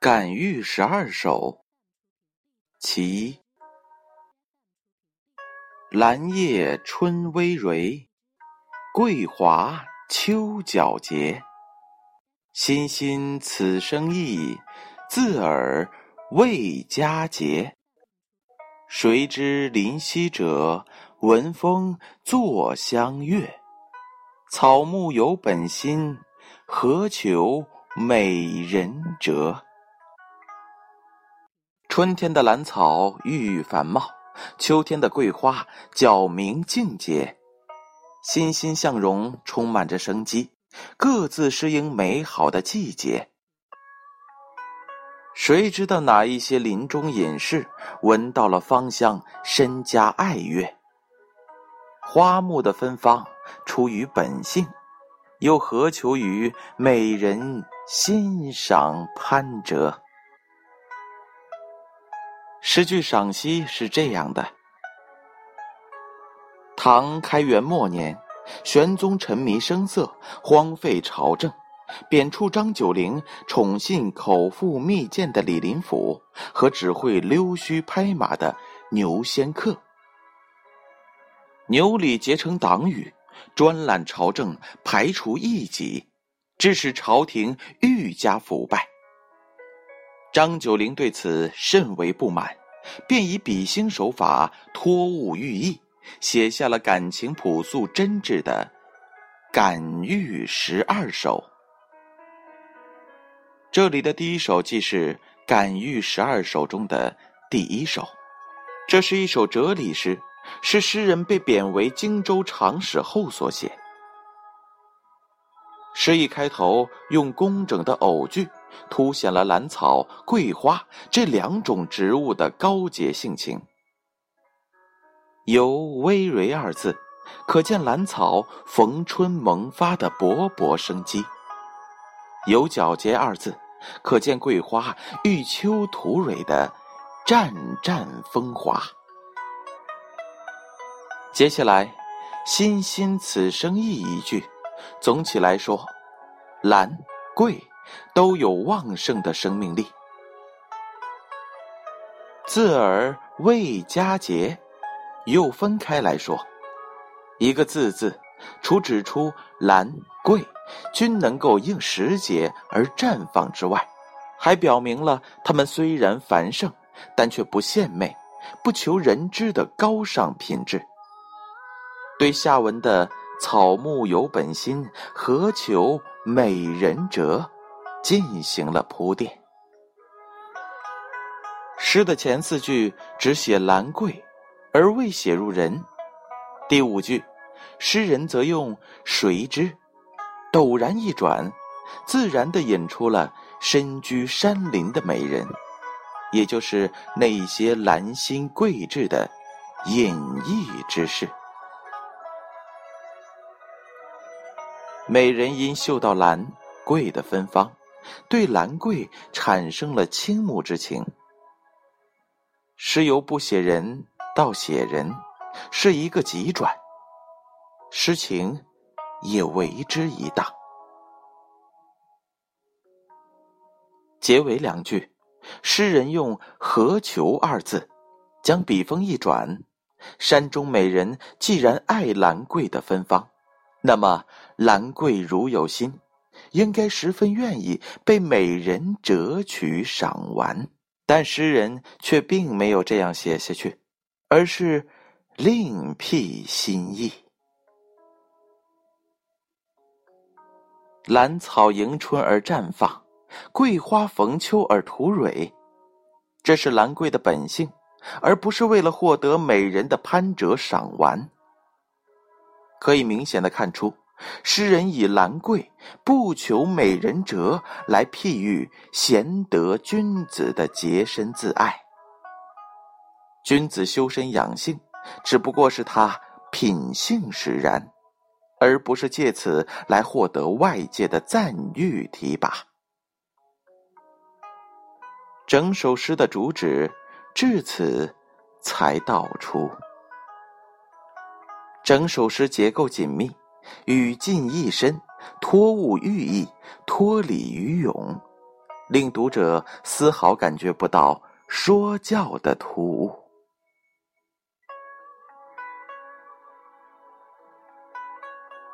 感遇十二首，其一。兰叶春葳蕤，桂华秋皎洁。欣欣此生意，自尔未佳节。谁知林溪者，闻风坐相悦。草木有本心，何求美人折？春天的兰草郁郁繁茂，秋天的桂花皎明净洁，欣欣向荣，充满着生机，各自适应美好的季节。谁知道哪一些林中隐士闻到了芳香，深加爱悦？花木的芬芳出于本性，又何求于美人欣赏攀折？诗句赏析是这样的：唐开元末年，玄宗沉迷声色，荒废朝政，贬黜张九龄宠信口腹蜜饯的李林甫和只会溜须拍马的牛仙客。牛李结成党羽，专揽朝政，排除异己，致使朝廷愈加腐败。张九龄对此甚为不满，便以比兴手法托物寓意，写下了感情朴素真挚的《感遇十二首》。这里的第一首即是《感遇十二首》中的第一首，这是一首哲理诗，是诗人被贬为荆州长史后所写。诗一开头用工整的偶句。凸显了兰草、桂花这两种植物的高洁性情。有“葳蕤”二字，可见兰草逢春萌发的勃勃生机；有“皎洁”二字，可见桂花遇秋吐蕊的湛湛风华。接下来，“欣欣此生意”一句，总体来说，兰、桂。都有旺盛的生命力。字儿未佳节，又分开来说，一个字字，除指出兰桂均能够应时节而绽放之外，还表明了它们虽然繁盛，但却不献媚，不求人知的高尚品质。对下文的草木有本心，何求美人折？进行了铺垫。诗的前四句只写兰桂，而未写入人。第五句，诗人则用“谁知”，陡然一转，自然的引出了身居山林的美人，也就是那些兰心桂质的隐逸之事。美人因嗅到兰桂的芬芳。对兰桂产生了倾慕之情。诗由不写人到写人，是一个急转，诗情也为之一荡。结尾两句，诗人用“何求”二字，将笔锋一转。山中美人既然爱兰桂的芬芳，那么兰桂如有心。应该十分愿意被美人折取赏玩，但诗人却并没有这样写下去，而是另辟新意。兰草迎春而绽放，桂花逢秋而吐蕊，这是兰桂的本性，而不是为了获得美人的攀折赏玩。可以明显的看出。诗人以兰桂不求美人折来譬喻贤德君子的洁身自爱。君子修身养性，只不过是他品性使然，而不是借此来获得外界的赞誉提拔。整首诗的主旨至此才道出。整首诗结构紧密。语境意深，托物寓意，托理于咏，令读者丝毫感觉不到说教的突兀。